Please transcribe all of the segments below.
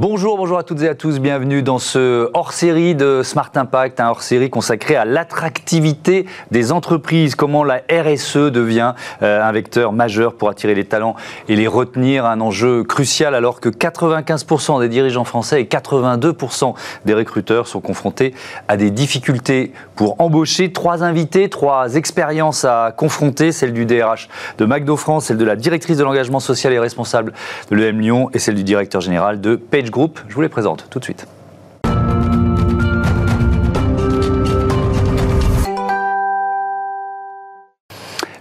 Bonjour, bonjour à toutes et à tous, bienvenue dans ce hors-série de Smart Impact, un hors-série consacré à l'attractivité des entreprises, comment la RSE devient euh, un vecteur majeur pour attirer les talents et les retenir, un enjeu crucial alors que 95% des dirigeants français et 82% des recruteurs sont confrontés à des difficultés pour embaucher. Trois invités, trois expériences à confronter, celle du DRH de McDo France, celle de la directrice de l'engagement social et responsable de l'EM Lyon et celle du directeur général de Page Je vous les présente tout de suite.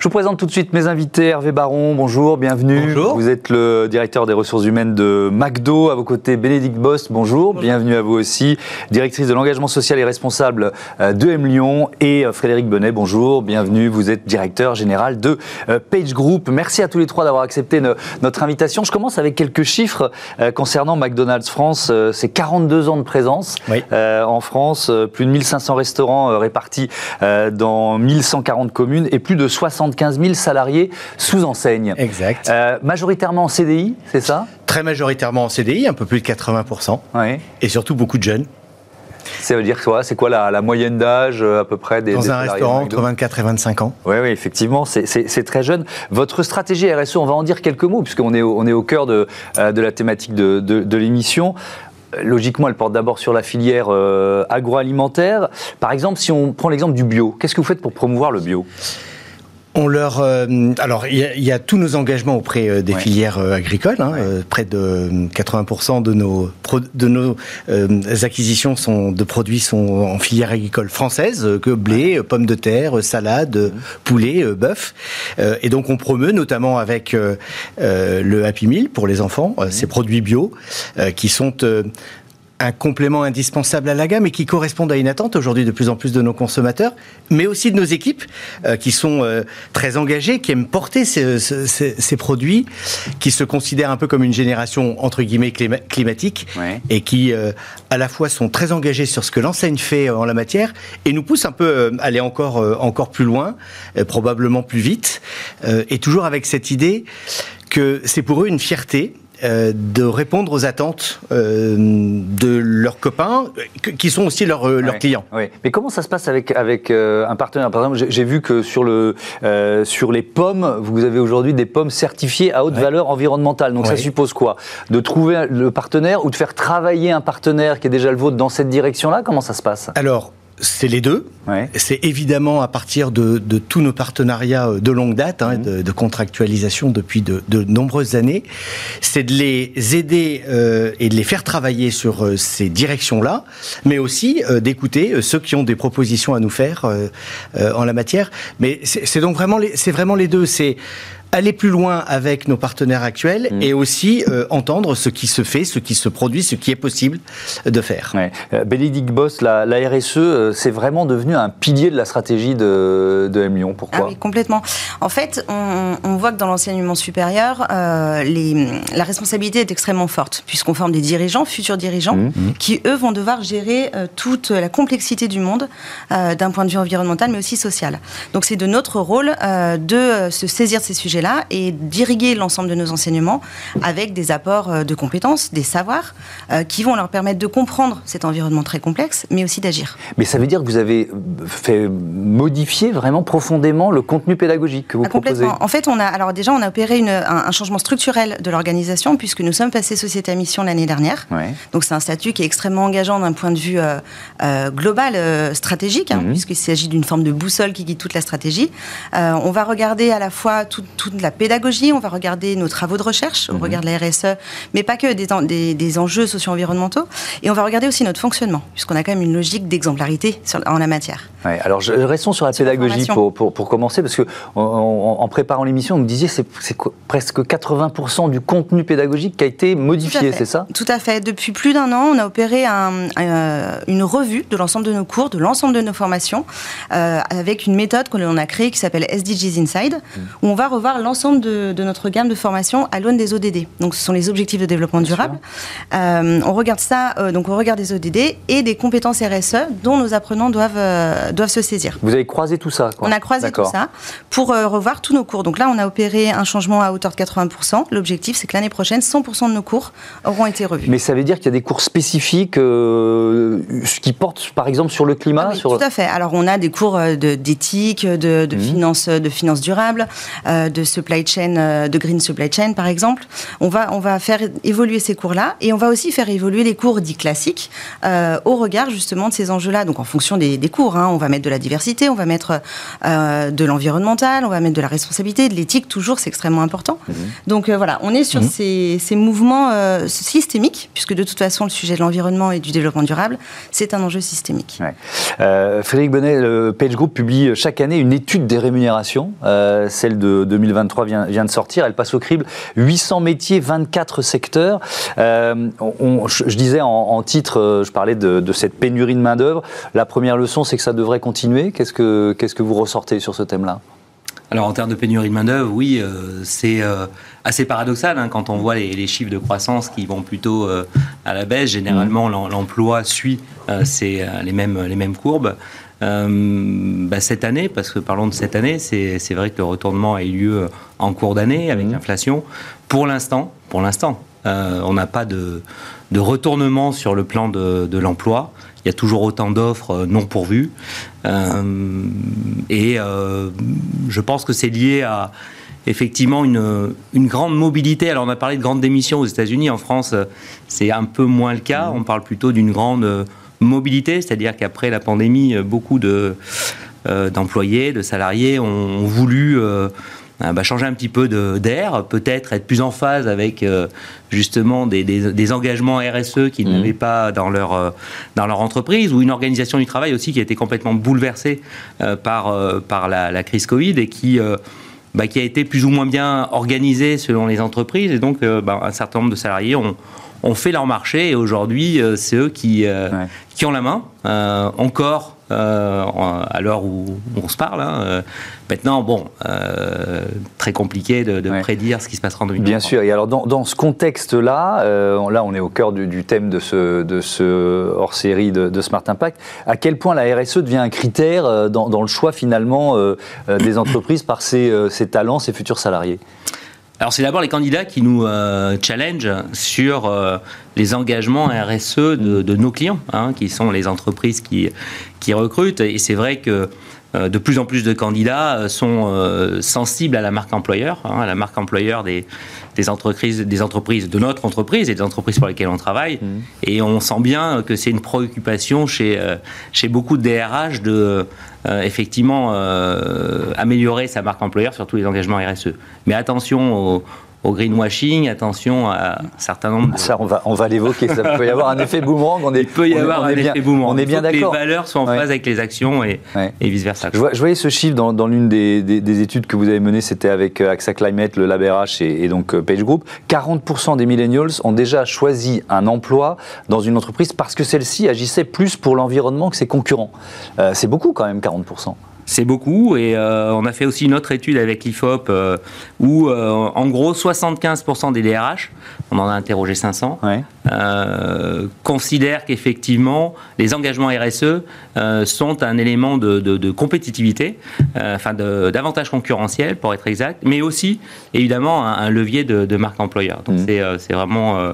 Vous présente tout de suite mes invités. Hervé Baron, bonjour, bienvenue. Bonjour. Vous êtes le directeur des ressources humaines de McDo. À vos côtés, Bénédicte Bost, bonjour. Bienvenue à vous aussi. Directrice de l'engagement social et responsable euh, de M Lyon. Et euh, Frédéric Bonnet, bonjour. Bienvenue. Vous êtes directeur général de euh, Page Group. Merci à tous les trois d'avoir accepté no- notre invitation. Je commence avec quelques chiffres concernant McDonald's France. C'est 42 ans de présence Oui. en France, plus de 1500 restaurants répartis dans 1140 communes et plus de 75 000 salariés sous enseigne. Exact. Euh, majoritairement en CDI, c'est ça? Très majoritairement en CDI, un peu plus de 80%, Oui. et surtout beaucoup de jeunes. Ça veut dire quoi? C'est quoi la, la moyenne d'âge euh, à peu près des Dans des un restaurant entre 24 et 25 ans. Oui, oui, effectivement, c'est- très jeune. Votre stratégie RSE, on va en dire quelques mots, puisqu'on est, au- on est au cœur de, euh, de la thématique de, de- de l'émission. Logiquement, elle porte d'abord sur la filière euh, agroalimentaire. Par exemple, si on prend l'exemple du bio, qu'est-ce que vous faites pour promouvoir le bio? On leur, euh, alors, il y, a- il y a tous nos engagements auprès euh, des Ouais. filières euh, agricoles. hein, euh, près de euh, 80% de nos, de nos euh, acquisitions sont, de produits sont en filière agricole française, que blé, pommes de terre, salade, euh, poulet, bœuf. Et donc, on promeut notamment avec le Happy Meal pour les enfants, euh, ces produits bio qui sont un complément indispensable à la gamme et qui correspondent à une attente aujourd'hui de plus en plus de nos consommateurs, mais aussi de nos équipes euh, qui sont euh, très engagées, qui aiment porter ces, ces- ces- produits, qui se considèrent un peu comme une génération entre guillemets clima- climatique Ouais. et qui euh, à la fois sont très engagés sur ce que l'enseigne fait en la matière et nous poussent un peu euh, à aller encore euh, encore plus loin, euh, probablement plus vite, euh, et toujours avec cette idée que c'est pour eux une fierté euh, de répondre aux attentes euh, de leurs copains, qui sont aussi leurs, euh, leurs Ouais. clients. Oui. Mais comment ça se passe avec, avec un partenaire? Par exemple, j'ai- vu que sur, le, sur les pommes, vous avez aujourd'hui des pommes certifiées à haute Ouais. valeur environnementale. Donc ça Ouais. suppose quoi? De trouver le partenaire ou de faire travailler un partenaire qui est déjà le vôtre dans cette direction-là? Comment ça se passe? Alors, c'est les deux. Ouais. C'est évidemment à partir de, de tous nos partenariats euh, de longue date, Mhm. hein, de, de contractualisation depuis de, de nombreuses années. C'est de les aider euh, et de les faire travailler sur euh, ces directions-là, mais aussi euh, d'écouter euh, ceux qui ont des propositions à nous faire euh, euh, en la matière. Mais c'est c'est donc vraiment les, c'est vraiment les deux. C'est aller plus loin avec nos partenaires actuels Mhm. et aussi euh, entendre ce qui se fait, ce qui se produit, ce qui est possible de faire. Ouais. Euh, Bénédicte Boss, la, la RSE, euh, c'est vraiment devenu un pilier de la stratégie de, de M Lyon. Pourquoi? Ah oui, complètement. En fait, on, on voit que dans l'enseignement supérieur, euh, les, la responsabilité est extrêmement forte, puisqu'on forme des dirigeants, futurs dirigeants, Mhm. qui, eux, vont devoir gérer euh, toute la complexité du monde, euh, d'un point de vue environnemental, mais aussi social. Donc c'est de notre rôle euh, de se saisir de ces sujets-là et d'irriguer l'ensemble de nos enseignements avec des apports euh, de compétences, des savoirs, euh, qui vont leur permettre de comprendre cet environnement très complexe, mais aussi d'agir. Mais ça veut dire que vous avez fait modifier vraiment profondément le contenu pédagogique que vous Ah, proposez complètement. En fait, on a alors déjà on a opéré une- un, un changement structurel de l'organisation puisque nous sommes passés société à mission l'année dernière. Ouais. Donc c'est un statut qui est extrêmement engageant d'un point de vue euh, euh, global, euh, stratégique, hein, Mhm. puisqu'il s'agit d'une forme de boussole qui guide toute la stratégie. Euh, on va regarder à la fois tout- toute la pédagogie, on va regarder nos travaux de recherche, Mhm. on regarde la RSE, mais pas que des, des, des enjeux socio-environnementaux, et on va regarder aussi notre fonctionnement, puisqu'on a quand même une logique d'exemplarité en la matière. Ouais, alors je- restons sur la Sur pédagogie pour, pour, pour commencer, parce que en préparant l'émission, vous me disiez c'est presque 80% du contenu pédagogique qui a été modifié, c'est ça? Tout à fait. Depuis plus d'un an, on a opéré un- un- une revue de l'ensemble de nos cours, de l'ensemble de nos formations, euh, avec une méthode que l'on a créée qui s'appelle SDGs Inside, où on va revoir l'ensemble de, notre gamme de formation à l'aune des ODD. Donc, ce sont les objectifs de développement durable. Euh, on regarde ça, euh, donc on regarde des ODD et des compétences RSE dont nos apprenants doivent, doivent se saisir. Vous avez croisé tout ça On a croisé tout ça pour revoir tous nos cours. Donc là, on a opéré un changement à hauteur de 80%. L'objectif, c'est que l'année prochaine, 100% de nos cours auront été revus. Mais ça veut dire qu'il y a des cours spécifiques qui portent, par exemple, sur le climat ah Tout à fait. Alors, on a des cours d'éthique, de, de, mmh. finance, de finance durable, euh, de supply chain, euh, de green supply chain par exemple. On va, on va faire évoluer ces cours-là et on va aussi faire évoluer les cours dits classiques euh, au regard justement de ces enjeux-là. Donc en fonction des, cours, hein. on va mettre de la diversité, on va mettre de l'environnemental, on va mettre de la responsabilité, de l'éthique, toujours c'est extrêmement important. Mmh. Donc voilà, on est sur mmh. ces, ces, mouvements systémiques, puisque de toute façon le sujet de l'environnement et du développement durable, c'est un enjeu systémique. Frédéric Bonnet, le Page Group publie chaque année une étude des rémunérations. Euh, celle de 2023 vient, de sortir. Elle passe au crible 800 métiers, 24 secteurs. Euh, je, disais en, titre, euh, je parlais de, cette pénurie de main-d'œuvre. La première leçon, c'est que ça devrait continuer. Qu'est-ce que, vous ressortez sur ce thème-là? Alors en termes de pénurie de main-d'œuvre, oui, c'est assez paradoxal hein, quand on voit les, chiffres de croissance qui vont plutôt à la baisse. Généralement, l'emploi suit les mêmes courbes. Euh, bah, cette année, parce que parlons de cette année, c'est vrai que le retournement a eu lieu en cours d'année avec mmh. l'inflation. Pour l'instant, pour l'instant, euh, on n'a pas de, de, retournement sur le plan de, de l'emploi. Il y a toujours autant d'offres euh, non pourvues. Euh, et euh, je pense que c'est lié à effectivement une, une, grande mobilité. Alors on a parlé de grandes démissions aux États-Unis, en France c'est un peu moins le cas. Mmh. On parle plutôt d'une grande mobilité, c'est-à-dire qu'après la pandémie, euh, beaucoup de, euh, d'employés, de salariés ont, voulu euh, bah, changer un petit peu d'air, peut-être être plus en phase avec justement des, des, engagements RSE qu'ils mmh. n'avaient pas dans leur, dans leur entreprise, ou une organisation du travail aussi qui a été complètement bouleversée par, par la, la, crise Covid et qui... Bah, qui a été plus ou moins bien organisée selon les entreprises. Et donc, bah, un certain nombre de salariés ont, ont fait leur marché et aujourd'hui, euh, c'est eux qui, euh, qui ont la main. Euh, encore à l'heure où on se parle. Hein, maintenant, bon, très compliqué de, prédire ce qui se passera en 2020. Bien sûr. Et alors, dans, ce contexte-là, là, on est au cœur du, thème de ce, de ce hors-série de, Smart Impact. À quel point la RSE devient un critère dans, le choix finalement des entreprises par ses, ses talents, ses futurs salariés? Alors c'est d'abord les candidats qui nous euh, challenge sur euh, les engagements RSE de, nos clients, hein, qui sont les entreprises qui, recrutent. Et c'est vrai que de plus en plus de candidats sont sensibles à la marque employeur, hein, à la marque employeur des, des, entreprises, des entreprises de notre entreprise et des entreprises pour lesquelles on travaille. Mmh. Et on sent bien que c'est une préoccupation chez, chez beaucoup de DRH de euh, effectivement euh, améliorer sa marque employeur sur tous les engagements RSE. Mais attention aux, au greenwashing, attention à un certain nombre de... Ça, on va, on va l'évoquer, ça peut y avoir un effet boomerang. On est, Il peut y avoir un effet boomerang. On est bien d'accord. Les valeurs soient en phase avec les actions et, et vice-versa. Je, voyais ce chiffre dans, dans l'une des, des, études que vous avez menées, c'était avec euh, AXA Climate, le LabRH et, et donc Page Group. 40% des millennials ont déjà choisi un emploi dans une entreprise parce que celle-ci agissait plus pour l'environnement que ses concurrents. Euh, c'est beaucoup quand même, 40%. C'est beaucoup et euh, on a fait aussi une autre étude avec l'IFOP euh, où euh, en gros 75% des DRH, on en a interrogé 500, considèrent qu'effectivement les engagements RSE sont un élément de, compétitivité, enfin d'avantage concurrentiel pour être exact, mais aussi évidemment un, levier de, marque employeur. Donc mmh. c'est vraiment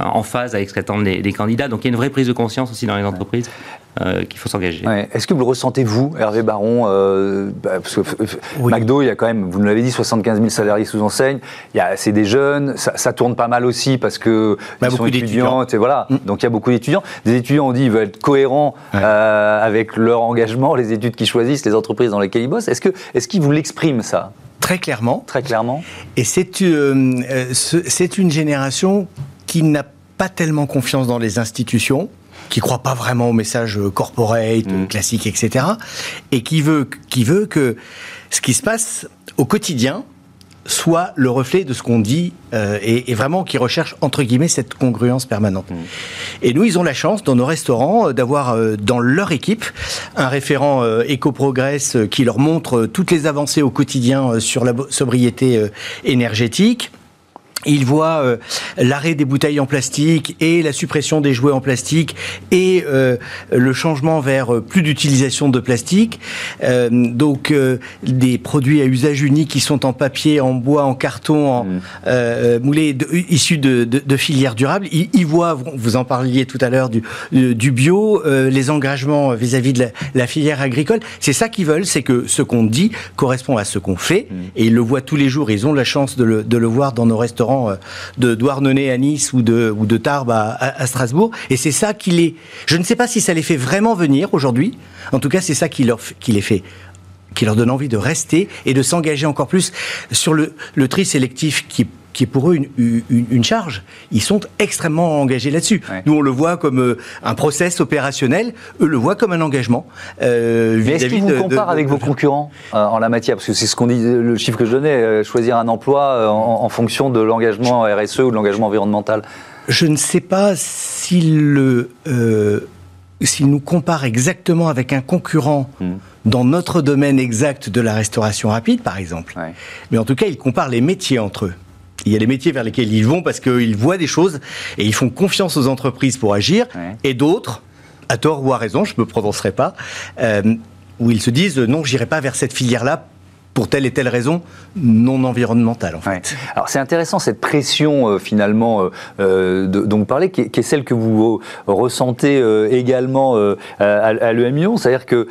en phase avec ce qu'attendent les, les, candidats. Donc il y a une vraie prise de conscience aussi dans les entreprises. Euh, qu'il faut s'engager. Est-ce que vous le ressentez, vous, Hervé Baron euh, bah, Parce que McDo, il y a quand même, vous nous l'avez dit, 75 000 salariés sous enseigne. C'est des jeunes, ça, tourne pas mal aussi parce que bah, sont étudiants. Et voilà. Mm. Donc il y a beaucoup d'étudiants. Des étudiants, on dit, ils veulent être cohérents euh, avec leur engagement, les études qu'ils choisissent, les entreprises dans lesquelles ils bossent. Est-ce qu'ils est vous l'expriment, ça? Très clairement. Très clairement. Et c'est une génération qui n'a pas tellement confiance dans les institutions qui croit pas vraiment au message corporate, mm. classique, etc. Et qui veut, qui veut que ce qui se passe au quotidien soit le reflet de ce qu'on dit euh, et, vraiment qui recherche entre guillemets cette congruence permanente. Mmh. Et nous, ils ont la chance dans nos restaurants euh, d'avoir euh, dans leur équipe un référent EcoProgress qui leur montre toutes les avancées au quotidien sur la sobriété énergétique il voit euh, l'arrêt des bouteilles en plastique et la suppression des jouets en plastique et euh, le changement vers euh, plus d'utilisation de plastique. donc des produits à usage unique qui sont en papier, en bois, en carton, en mmh. moulés issus de, filières durables. Il, voit, vous en parliez tout à l'heure du, du bio, les engagements vis-à-vis de la, filière agricole. C'est ça qu'ils veulent, c'est que ce qu'on dit correspond à ce qu'on fait. Mmh. Et ils le voient tous les jours. Ils ont la chance de le, de le voir dans nos restaurants euh, de Douarnenez à Nice ou de, de Tarbes à, Strasbourg. Et c'est ça qui les... Je ne sais pas si ça les fait vraiment venir aujourd'hui. En tout cas, c'est ça qui, leur, qui les fait qui leur donne envie de rester et de s'engager encore plus sur le, le tri sélectif qui qui est pour eux une, une, charge. Ils sont extrêmement engagés là-dessus. Nous, on le voit comme euh, un process opérationnel, eux le voient comme un engagement. Euh, Mais est-ce qu'ils vous comparent avec vos concurrents euh, en la matière? Parce que c'est ce qu'on dit, le chiffre que je donnais, euh, choisir un emploi en, fonction de l'engagement RSE ou de l'engagement environnemental. Je ne sais pas s'ils le s'il nous compare exactement avec un concurrent hmm. dans notre domaine exact de la restauration rapide, par exemple. Mais en tout cas, il compare les métiers entre eux. Il y a des métiers vers lesquels ils vont parce qu'ils voient des choses et ils font confiance aux entreprises pour agir. Et d'autres, à tort ou à raison, je ne me prononcerai pas, euh, où ils se disent non, j'irai pas vers cette filière-là pour telle et telle raison non environnementale. En fait. Alors c'est intéressant cette pression euh, finalement euh, euh, dont vous parlez, qui est, celle que vous ressentez également à, à l'EMION, c'est-à-dire que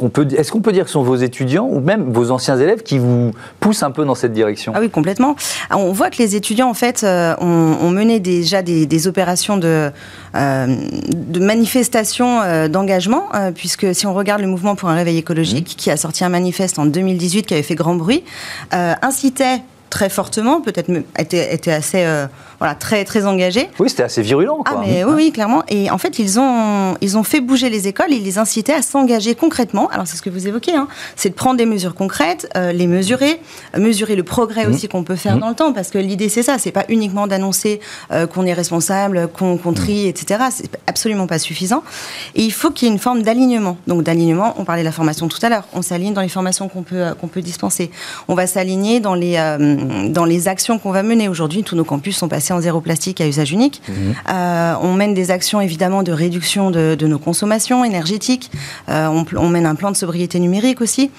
on peut, est-ce qu'on peut dire que ce sont vos étudiants ou même vos anciens élèves qui vous poussent un peu dans cette direction? Ah oui, complètement. On voit que les étudiants en fait ont, mené déjà des, opérations de, de manifestation d'engagement, puisque si on regarde le mouvement pour un réveil écologique, mmh. qui a sorti un manifeste en 2018 qui avait fait grand bruit, euh, incitait très fortement, peut-être était, était assez euh, voilà, très, très engagé. Oui, c'était assez virulent. Quoi. Ah, mais oui, oui, clairement. Et en fait, ils ont, ils ont fait bouger les écoles, ils les incitaient à s'engager concrètement. Alors, c'est ce que vous évoquez, hein. c'est de prendre des mesures concrètes, euh, les mesurer, mesurer le progrès mmh. aussi qu'on peut faire mmh. dans le temps, parce que l'idée, c'est ça, c'est pas uniquement d'annoncer euh, qu'on est responsable, qu'on trie, mmh. etc. C'est absolument pas suffisant. Et il faut qu'il y ait une forme d'alignement. Donc, d'alignement, on parlait de la formation tout à l'heure, on s'aligne dans les formations qu'on peut, qu'on peut dispenser. On va s'aligner dans les, euh, dans les actions qu'on va mener. Aujourd'hui, tous nos campus sont passés en zéro plastique à usage unique. Mhm. Euh, on mène des actions évidemment de réduction de, nos consommations énergétiques. Euh, on, mène un plan de sobriété numérique aussi.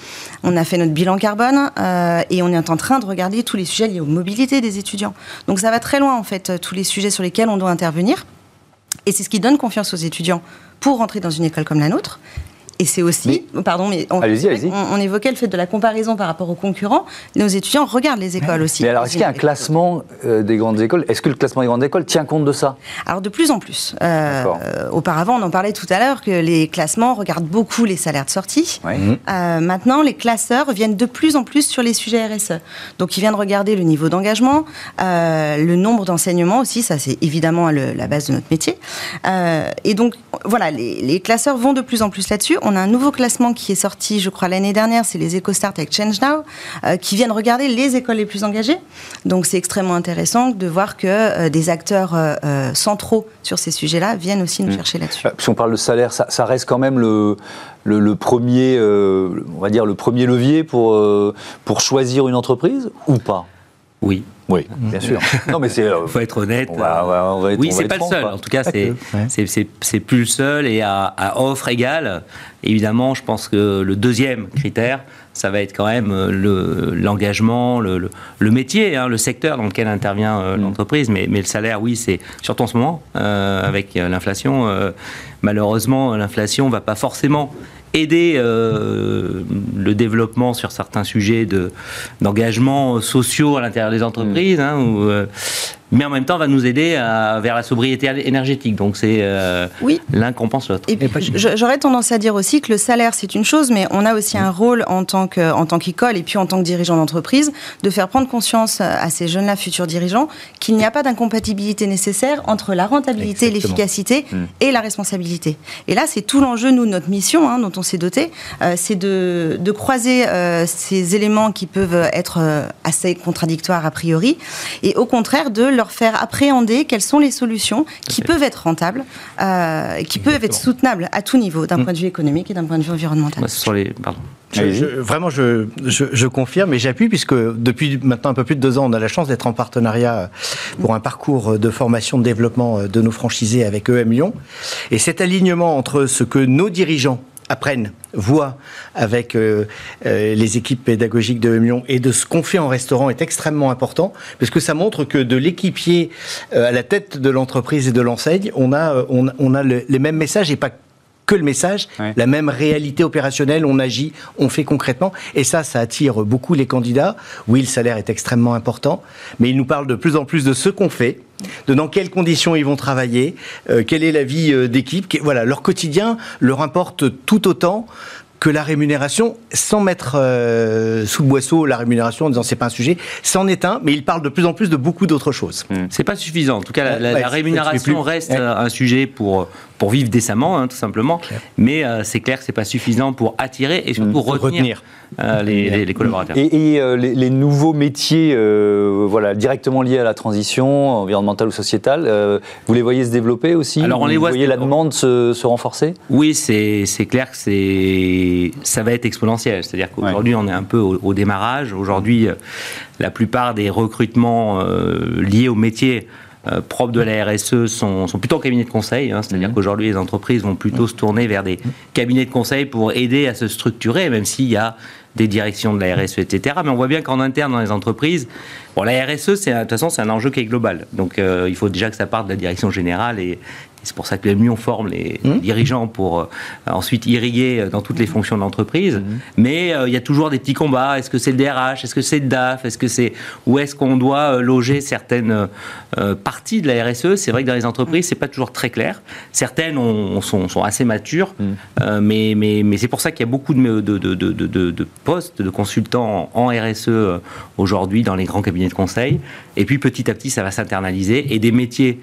On a fait notre bilan carbone euh, et on est en train de regarder tous les sujets liés aux mobilités des étudiants. Donc ça va très loin en fait, tous les sujets sur lesquels on doit intervenir. Et c'est ce qui donne confiance aux étudiants pour rentrer dans une école comme la nôtre. Et c'est aussi, pardon, mais on, on, évoquait le fait de la comparaison par rapport aux concurrents. Nos étudiants regardent les écoles aussi. Mais alors, est-ce qu'il y a un classement euh, des grandes écoles? Est-ce que le classement des grandes écoles tient compte de ça? Alors, de plus en plus. Euh, auparavant, on en parlait tout à l'heure que les classements regardent beaucoup les salaires de sortie. Euh, maintenant, les classeurs viennent de plus en plus sur les sujets RSE. Donc, ils viennent regarder le niveau d'engagement, le nombre d'enseignements aussi. Ça, c'est évidemment la base de notre métier. et donc, voilà, les, les classeurs vont de plus en plus là-dessus on a un nouveau classement qui est sorti, je crois, l'année dernière, c'est les EcoStart avec Change Now, euh, qui viennent regarder les écoles les plus engagées. Donc c'est extrêmement intéressant de voir que euh, des acteurs euh, centraux sur ces sujets-là viennent aussi nous mmh. chercher là-dessus. Si on parle de salaire, ça, reste quand même le, le, premier, on va dire le premier levier pour, pour choisir une entreprise ou pas? Oui. Oui, bien sûr. Non, mais c'est. Euh, faut être honnête. oui, c'est pas le seul. En tout cas, c'est plus le seul et à, offre égale. Évidemment, je pense que le deuxième critère, ça va être quand même euh, l'engagement, le, le, métier, hein, le secteur dans lequel intervient euh, mm. l'entreprise. Mais, mais, le salaire, oui, c'est surtout en ce moment, avec l'inflation. malheureusement, l'inflation va pas forcément aider euh, le développement sur certains sujets de, d'engagement sociaux à l'intérieur des entreprises. Hein, euh, mais en même temps va nous aider à, vers la sobriété énergétique. Donc c'est euh, oui. l'un compense l'autre. Et puis j'aurais tendance à dire aussi que le salaire c'est une chose, mais on a aussi un rôle en tant que en tant qu'école et puis en tant que dirigeant d'entreprise de faire prendre conscience à ces jeunes-là, futurs dirigeants, qu'il n'y a pas d'incompatibilité nécessaire entre la rentabilité, l'efficacité mm. et la responsabilité. Et là c'est tout l'enjeu, nous, notre mission hein, dont on s'est doté, euh, c'est de, de, croiser euh, ces éléments qui peuvent être euh, assez contradictoires a priori, et au contraire de leur faire appréhender quelles sont les solutions qui peuvent être rentables, euh, qui peuvent être soutenables à tout niveau, d'un mm. point de vue économique et d'un point de vue environnemental. les... vraiment, je, je, confirme et j'appuie puisque depuis maintenant un peu plus de deux ans, on a la chance d'être en partenariat pour un parcours de formation, de développement de nos franchisés avec EM Lyon. Et cet alignement entre ce que nos dirigeants apprennent, voient avec euh, euh, les équipes pédagogiques de Lyon et de ce qu'on fait en restaurant est extrêmement important parce que ça montre que de l'équipier euh, à la tête de l'entreprise et de l'enseigne, on a, on, a les mêmes messages et pas que le message, la même réalité opérationnelle, on agit, on fait concrètement. Et ça, ça attire beaucoup les candidats. Oui, le salaire est extrêmement important, mais ils nous parlent de plus en plus de ce qu'on fait, de dans quelles conditions ils vont travailler, euh, quelle est la vie euh, d'équipe. Voilà, leur quotidien leur importe tout autant que la rémunération, sans mettre euh, sous le boisseau la rémunération en disant c'est pas un sujet, c'en est un, mais il parle de plus en plus de beaucoup d'autres choses. Hmm. C'est pas suffisant. En tout cas, la, rémunération reste un sujet pour pour vivre décemment, hein, tout simplement. Mais euh, c'est clair que c'est pas suffisant pour attirer et surtout mmh, retenir, euh, les, collaborateurs. Et, euh, les, nouveaux métiers, voilà, directement liés à la transition environnementale ou sociétale, vous les voyez se développer aussi Alors on les voit. Vous voyez la demande se, renforcer? Oui, c'est clair que c'est ça va être exponentiel. C'est-à-dire qu'aujourd'hui on est un peu au, au démarrage. Aujourd'hui, la plupart des recrutements liés au métier euh, propres de la RSE sont, sont plutôt en cabinet de conseil. Hein. C'est-à-dire mhm. qu'aujourd'hui, les entreprises vont plutôt se tourner vers des cabinets de conseil pour aider à se structurer, même s'il y a des directions de la RSE, etc. Mais on voit bien qu'en interne, dans les entreprises, bon, la RSE, de toute façon, c'est un enjeu qui est global. Donc, euh, il faut déjà que ça parte de la direction générale et, c'est pour ça que les on forme les mmh. dirigeants pour euh, ensuite irriguer euh, dans toutes les fonctions de l'entreprise. Mmh. Mais euh, il y a toujours des petits combats. Est-ce que c'est le DRH Est-ce que c'est le DAF Est-ce que c'est où est-ce qu'on doit loger certaines parties de la RSE C'est vrai que dans les entreprises, c'est pas toujours très clair. Certaines sont, sont, assez matures, mmh. mais, mais, mais c'est pour ça qu'il y a beaucoup de, de, de, de, postes de consultants en RSE aujourd'hui dans les grands cabinets de conseil. Et puis petit à petit, ça va s'internaliser et des métiers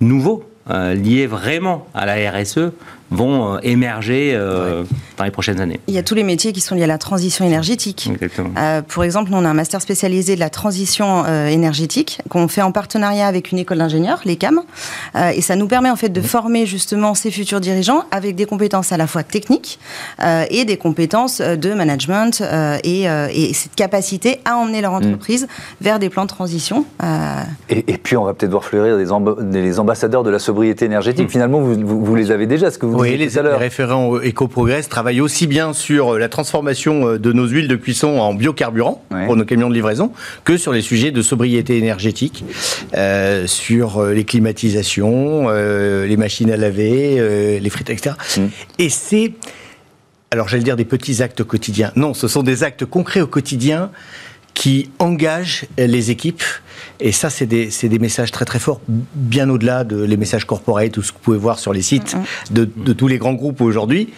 nouveaux euh, liés vraiment à la RSE vont euh, émerger euh, dans les prochaines années. Il y a tous les métiers qui sont liés à la transition énergétique. Euh, pour exemple, nous, on a un master spécialisé de la transition énergétique qu'on fait en partenariat avec une école d'ingénieurs, l'ECAM. et ça nous permet en fait de former justement ces futurs dirigeants avec des compétences à la fois techniques et des compétences de management et, cette capacité à emmener leur mm. entreprise vers des plans de transition. Et, puis, on va peut-être voir fleurir des, ambassadeurs de la sobriété énergétique. Mm. Finalement, vous, vous, vous, les avez déjà. Ce que vous oui, les, référents EcoProgress travaillent aussi bien sur euh, la transformation euh, de nos huiles de cuisson en biocarburant pour nos camions de livraison que sur les sujets de sobriété énergétique, euh, sur les climatisations, les machines à laver, les frites, etc. Mm. Et c'est, alors j'allais dire des petits actes quotidiens. Non, ce sont des actes concrets au quotidien qui engagent les équipes et ça, c'est des, des, messages très très forts, bien au-delà de les messages corporate, tout ce que vous pouvez voir sur les sites de, de tous les grands groupes aujourd'hui.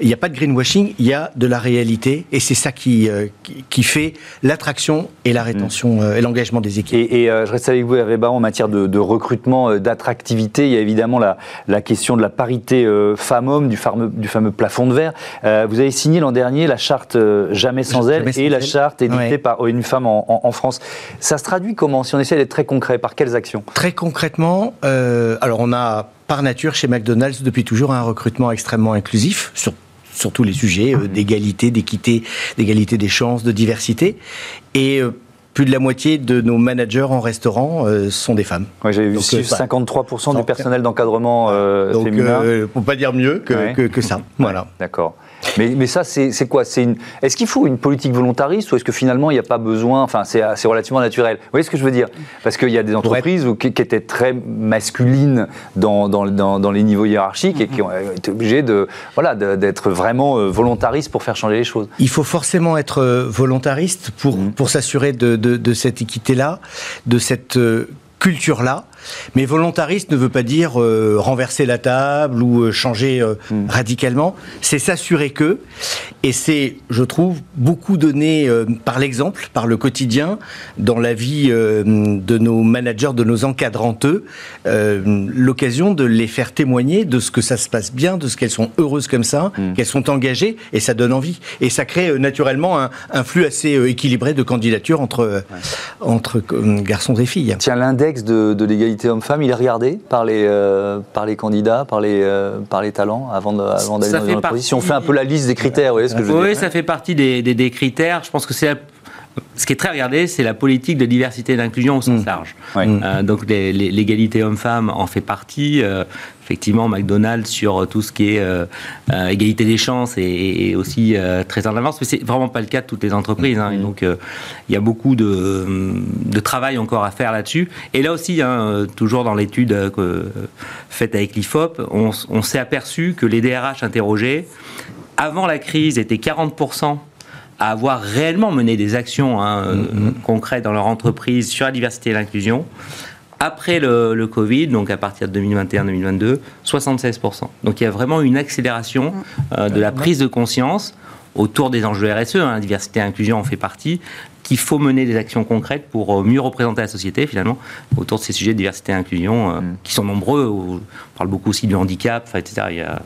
Il n'y a pas de greenwashing, il y a de la réalité, et c'est ça qui, euh, qui, fait l'attraction et la rétention euh, et l'engagement des équipes. Et, et euh, je reste avec vous, Hervé en matière de, de recrutement, d'attractivité. Il y a évidemment la, la question de la parité femmes-hommes, du fameux, du fameux plafond de verre. vous avez signé l'an dernier la charte Jamais sans elle et la charte éditée par ONU Femmes en, en, France. Ça se traduit comment? Si on essaie d'être très concret, par quelles actions Très concrètement, euh, alors on a par nature chez McDonald's depuis toujours un recrutement extrêmement inclusif sur sur tous les sujets euh, d'égalité, d'équité, d'égalité des chances, de diversité. Et euh, plus de la moitié de nos managers en restaurant sont des femmes. Ouais, J'avais vu 53% du personnel d'encadrement donc, féminin. ne peut pas dire mieux que, que, ça. Voilà. D'accord. Mais, mais ça, c'est quoi? Une... Est-ce qu'il faut une politique volontariste ou est-ce que finalement il n'y a pas besoin Enfin, c'est relativement naturel? Vous voyez ce que je veux dire? Parce qu'il y a des entreprises qui, étaient très masculines dans, dans, dans, les niveaux hiérarchiques et qui ont été obligées de, voilà, d'être vraiment euh, volontaristes pour faire changer les choses. Il faut forcément être euh, volontariste pour, mmh. pour s'assurer de, de, de, cette équité-là, de cette euh, culture-là. Mais volontariste ne veut pas dire euh, renverser la table ou euh, changer euh, hmm. radicalement. C'est s'assurer que, et c'est, je trouve, beaucoup donné par l'exemple, par le quotidien, dans la vie de nos managers, de nos encadranteux, l'occasion de les faire témoigner de ce que ça se passe bien, de ce qu'elles sont heureuses comme ça, hmm. qu'elles sont engagées, et ça donne envie. Et ça crée naturellement un, flux assez équilibré de candidatures entre, entre garçons et filles. Tiens, l'index de, de l'égalité homme-femme, il est regardé par les, euh, par les candidats, par les, euh, par les talents avant d'aller dans une position. On fait un peu la liste des critères, oui, ce que je Oui, ça fait partie des, des, critères. Je pense que c'est ce qui est très regardé, c'est la politique de diversité et d'inclusion au sens mmh. large. Euh, donc l'égalité homme-femme en fait partie effectivement, McDonald's sur tout ce qui est euh, euh, égalité des chances est, aussi euh, très en avance, mais c'est vraiment pas le cas de toutes les entreprises. Hein. et mm-hmm. donc, il y a beaucoup de, travail encore à faire là-dessus. Et là aussi, hein, toujours dans l'étude faite avec l'IFOP, on, s'est aperçu que les DRH interrogés, avant la crise, étaient 40% à avoir réellement mené des actions hein, mm-hmm. concrètes dans leur entreprise sur la diversité et l'inclusion. Après le, Covid, donc à partir de 2021-2022, 76%. Donc il y a vraiment une accélération euh, de la prise de conscience autour des enjeux RSE, hein, diversité et inclusion en fait partie, qu'il faut mener des actions concrètes pour euh, mieux représenter la société finalement autour de ces sujets de diversité et inclusion euh, mm. qui sont nombreux. On parle beaucoup aussi du handicap, etc. Il y a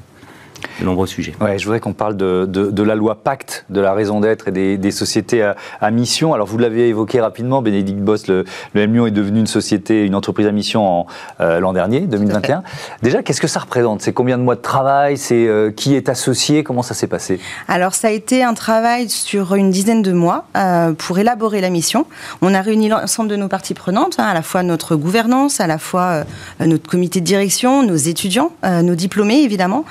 de nombreux sujets. Ouais, je voudrais qu'on parle de, de, la loi Pacte, de la raison d'être et des, des sociétés à, mission. Alors, vous l'avez évoqué rapidement, Bénédicte Boss, le, le M est devenu une société, une entreprise à mission euh, l'an dernier, 2021. Déjà, qu'est-ce que ça représente? C'est combien de mois de travail? C'est euh, qui est associé? Comment ça s'est passé? Alors, ça a été un travail sur une dizaine de mois euh, pour élaborer la mission. On a réuni l'ensemble de nos parties prenantes, hein, à la fois notre gouvernance, à la fois notre comité de direction, nos étudiants, nos diplômés, évidemment,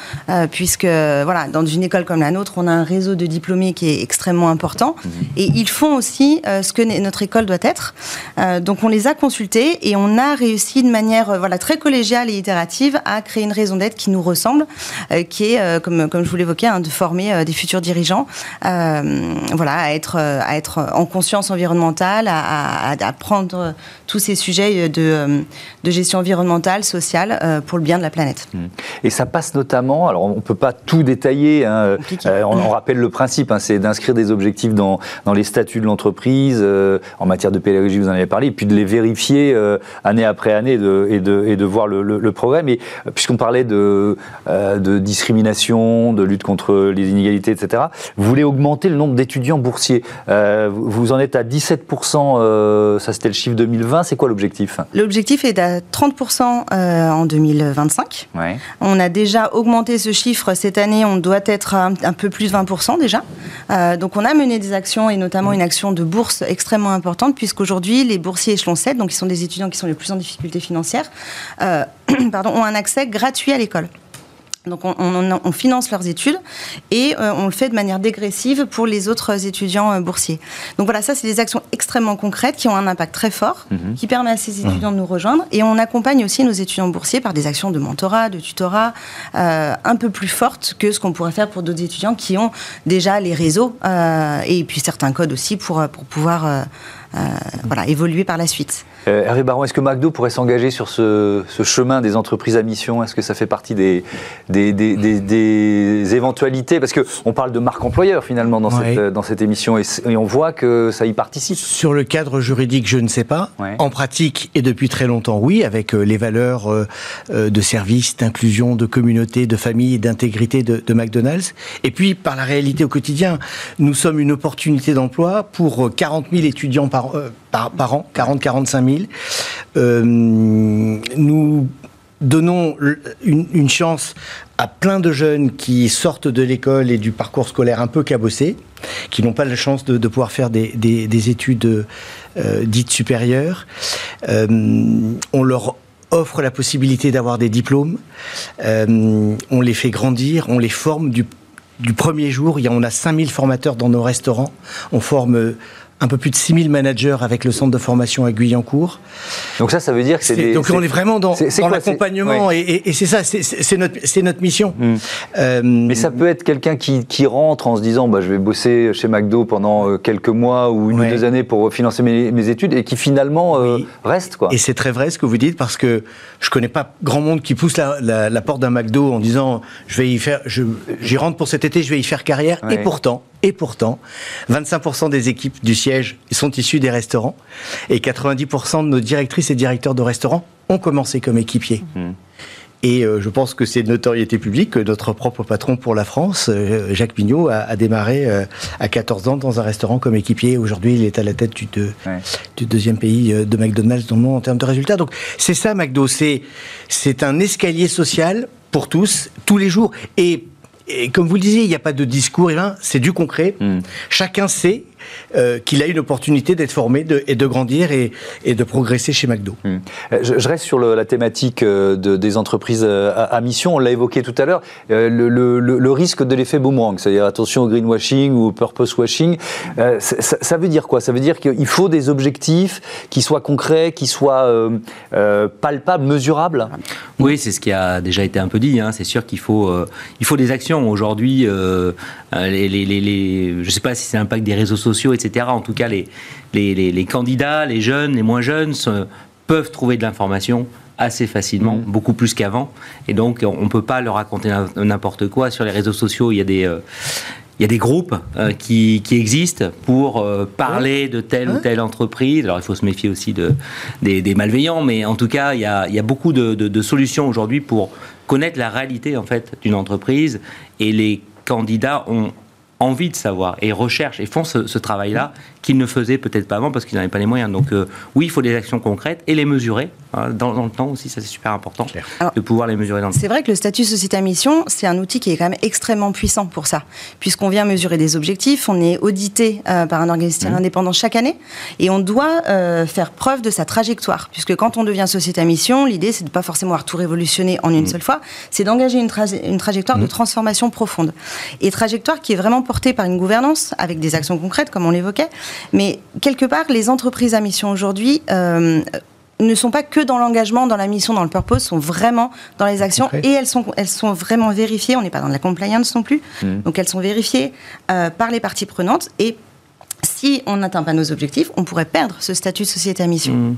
puis puisque voilà, dans une école comme la nôtre, on a un réseau de diplômés qui est extrêmement important, mhm. et ils font aussi euh, ce que notre école doit être. Euh, donc on les a consultés et on a réussi de manière euh, voilà très collégiale et itérative à créer une raison d'être qui nous ressemble, qui est comme comme je vous l'évoquais, hein, de former des futurs dirigeants, voilà, à être à être en conscience environnementale, à, à, prendre tous ces sujets de, de gestion environnementale, sociale pour le bien de la planète. Et ça passe notamment, alors on peut pas tout détailler. Hein. Euh, on, rappelle le principe, hein, c'est d'inscrire des objectifs dans, dans, les statuts de l'entreprise, euh, en matière de pédagogie, vous en avez parlé, et puis de les vérifier euh, année après année de, et, de, et de voir le, le, programme. Et puisqu'on parlait de, de discrimination, de lutte contre les inégalités, etc., vous voulez augmenter le nombre d'étudiants boursiers. vous en êtes à 17%, ça c'était le chiffre 2020. C'est quoi l'objectif? L'objectif est à 30% en 2025. On a déjà augmenté ce chiffre cette année, on doit être un, peu plus de 20% déjà. Euh, donc on a mené des actions et notamment une action de bourse extrêmement importante puisqu'aujourd'hui les boursiers échelon 7, donc qui sont des étudiants qui sont les plus en difficulté financière, euh, pardon, ont un accès gratuit à l'école. Donc on, finance leurs études et euh, on le fait de manière dégressive pour les autres étudiants euh, boursiers. Donc voilà, ça c'est des actions extrêmement concrètes qui ont un impact très fort, mhm. qui permet à ces étudiants de nous rejoindre. Et on accompagne aussi nos étudiants boursiers par des actions de mentorat, de tutorat, euh, un peu plus fortes que ce qu'on pourrait faire pour d'autres étudiants qui ont déjà les réseaux et puis certains codes aussi pour, pour pouvoir voilà, évoluer par la suite. Euh, Hervé Baron, est-ce que McDo pourrait s'engager sur ce, chemin des entreprises à mission? Est-ce que ça fait partie des, des, éventualités? Parce qu'on parle de marque employeur finalement dans, cette, dans cette émission et, on voit que ça y participe. Sur le cadre juridique, je ne sais pas. En pratique, et depuis très longtemps, oui, avec euh, les valeurs euh, de service, d'inclusion, de communauté, de famille et d'intégrité de, McDonald's. Et puis, par la réalité au quotidien, nous sommes une opportunité d'emploi pour 40 000 étudiants par, par, par an, 40-45 000 euh, nous donnons une, chance à plein de jeunes qui sortent de l'école et du parcours scolaire un peu cabossé, qui n'ont pas la chance de, pouvoir faire des, études euh, dites supérieures. Euh, on leur offre la possibilité d'avoir des diplômes, on les fait grandir, on les forme du, premier jour. Il y a, on a 5000 formateurs dans nos restaurants. On forme un peu plus de 6000 managers avec le centre de formation à Guyancourt. Donc ça, ça veut dire que c'est des... Donc on est vraiment dans, dans l'accompagnement et, c'est ça, c'est notre, notre, mission. Hmm. Euh, Mais ça peut être quelqu'un qui, qui, rentre en se disant bah, je vais bosser chez McDo pendant euh, quelques mois ou une ou deux années pour financer mes, études et qui finalement euh, reste. Quoi. Et c'est très vrai ce que vous dites parce que je connais pas grand monde qui pousse la, la, porte d'un McDo en disant je vais y faire, j'y rentre pour cet été, je vais y faire carrière. Et pourtant, et pourtant, 25% des équipes du siège sont issues des restaurants et 90% de nos directrices et directeurs de restaurants ont commencé comme équipiers. Mmh. Et euh, je pense que c'est de notoriété publique que notre propre patron pour la France, euh, Jacques Pignot, a, démarré euh, à 14 ans dans un restaurant comme équipier. Aujourd'hui, il est à la tête du, du, deuxième pays de McDonald's dans le monde en termes de résultats. Donc c'est ça, McDo. C'est un escalier social pour tous, tous les jours. Et et comme vous le disiez, il n'y a pas de discours, c'est du concret. Hmm. Chacun sait euh, qu'il a une opportunité d'être formé et de grandir et, de progresser chez McDo. Hmm. Euh, je, reste sur la thématique euh, des entreprises à, mission. On l'a évoqué tout à l'heure. Le, risque de l'effet boomerang, c'est-à-dire attention au greenwashing ou au purpose washing. Ça, veut dire quoi? Ça veut dire qu'il faut des objectifs qui soient concrets, qui soient palpables, mesurables? Oui, c'est ce qui a déjà été un peu dit. Hein. C'est sûr qu'il faut, il faut des actions. Aujourd'hui, les, je ne sais pas si c'est l'impact des réseaux sociaux etc. En tout cas, les, les, candidats, les jeunes, les moins jeunes, peuvent trouver de l'information assez facilement, mmh. beaucoup plus qu'avant. Et donc, on ne peut pas leur raconter n'importe quoi. Sur les réseaux sociaux, il y a des... Euh, il y a des groupes euh, qui, existent pour euh, parler de telle ou telle entreprise. Alors il faut se méfier aussi de, des, malveillants, mais en tout cas, il y a, beaucoup de, de solutions aujourd'hui pour connaître la réalité en fait d'une entreprise. Et les candidats ont envie de savoir et recherchent et font ce, travail-là qu'ils ne faisaient peut-être pas avant parce qu'ils n'avaient pas les moyens. Donc euh, oui, il faut des actions concrètes et les mesurer hein, dans, le temps aussi, ça c'est super important de pouvoir les mesurer dans le temps. C'est vrai que le statut société à mission, c'est un outil qui est quand même extrêmement puissant pour ça, puisqu'on vient mesurer des objectifs, on est audité euh, par un organisme mmh. indépendant chaque année et on doit euh, faire preuve de sa trajectoire, puisque quand on devient société à mission, l'idée c'est de pas forcément avoir tout révolutionner en une mmh. seule fois, c'est d'engager une, une, trajectoire de mmh. transformation profonde et trajectoire qui est vraiment portée par une gouvernance avec des actions concrètes comme on l'évoquait mais quelque part, les entreprises à mission aujourd'hui euh, ne sont pas que dans l'engagement, dans la mission, dans le purpose, sont vraiment dans les actions et elles sont, elles sont vraiment vérifiées. On n'est pas dans la compliance non plus. Mmh. Donc elles sont vérifiées euh, par les parties prenantes et si on n'atteint pas nos objectifs, on pourrait perdre ce statut de société à mission. Mmh.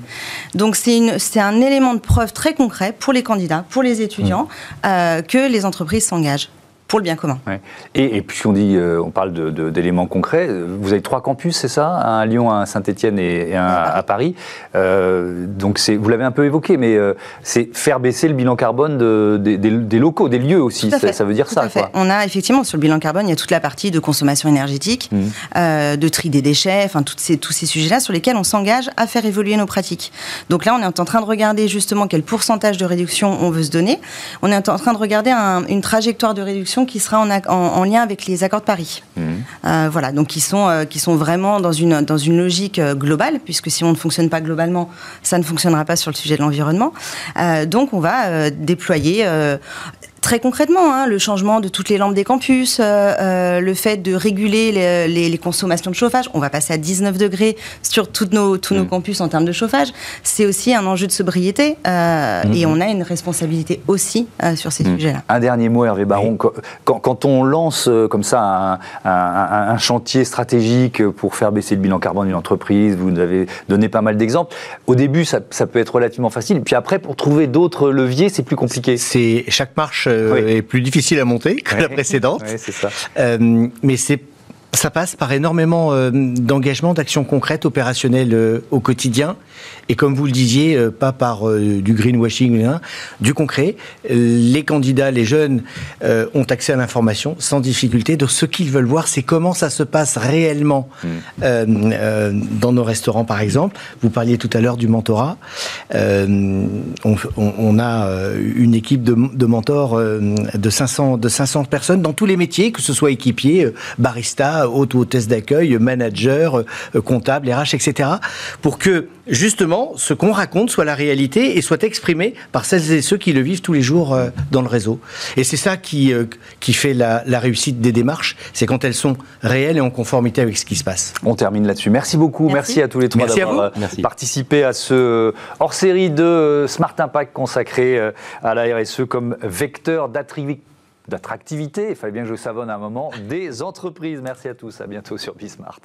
Donc c'est un élément de preuve très concret pour les candidats, pour les étudiants, mmh. euh, que les entreprises s'engagent pour le bien commun. Et, et puisqu'on dit, euh, on parle d'éléments concrets, vous avez trois campus, c'est ça? Un à Lyon, un à Saint-Etienne et, un à Paris. Euh, donc vous l'avez un peu évoqué, mais euh, c'est faire baisser le bilan carbone de, des, locaux, des lieux aussi. Ça, veut dire ça. Quoi. On a effectivement sur le bilan carbone, il y a toute la partie de consommation énergétique, mmh. de tri des déchets, enfin ces, tous ces sujets-là sur lesquels on s'engage à faire évoluer nos pratiques. Donc là, on est en train de regarder justement quel pourcentage de réduction on veut se donner. On est en train de regarder une trajectoire de réduction qui sera en, lien avec les accords de Paris. Mmh. Euh, voilà, donc qui sont, euh, qui sont vraiment dans une, dans une logique euh, globale, puisque si on ne fonctionne pas globalement, ça ne fonctionnera pas sur le sujet de l'environnement. donc on va déployer Très concrètement, hein, le changement de toutes les lampes des campus, euh, euh, le fait de réguler les, consommations de chauffage, on va passer à 19 degrés sur toutes nos, tous nos mm. campus en termes de chauffage, c'est aussi un enjeu de sobriété euh, mm-hmm. et on a une responsabilité aussi sur ces mm. sujets-là. Un dernier mot, Hervé Baron. Quand, on lance comme ça un, chantier stratégique pour faire baisser le bilan carbone d'une entreprise, vous nous avez donné pas mal d'exemples, au début ça, ça, peut être relativement facile, puis après pour trouver d'autres leviers, c'est plus compliqué. C'est Chaque marche euh, est plus difficile à monter que la précédente. ça. Euh, mais c'est ça passe par énormément euh, d'engagement, d'actions concrètes, opérationnelles au quotidien. Et comme vous le disiez, euh, pas par du greenwashing, du concret. Les candidats, les jeunes ont accès à l'information sans difficulté. Donc ce qu'ils veulent voir, c'est comment ça se passe réellement mm. dans nos restaurants, par exemple. Vous parliez tout à l'heure du mentorat. On, a une équipe de, de mentors de 500, de 500 personnes dans tous les métiers, que ce soit équipier, barista, hôte ou hôtesse d'accueil, manager, euh, comptable, RH, etc. Pour que, justement, ce qu'on raconte soit la réalité et soit exprimé par celles et ceux qui le vivent tous les jours euh, dans le réseau. Et c'est ça qui, euh, qui fait la, la réussite des démarches, c'est quand elles sont réelles et en conformité avec ce qui se passe. On termine là-dessus. Merci beaucoup. Merci, Merci. à tous les trois d'avoir euh, participé à ce hors-série de Smart Impact consacré à la RSE comme vecteur d'attractivité, il fallait bien que je savonne à un moment, des entreprises. Merci à tous. À bientôt sur Bismart.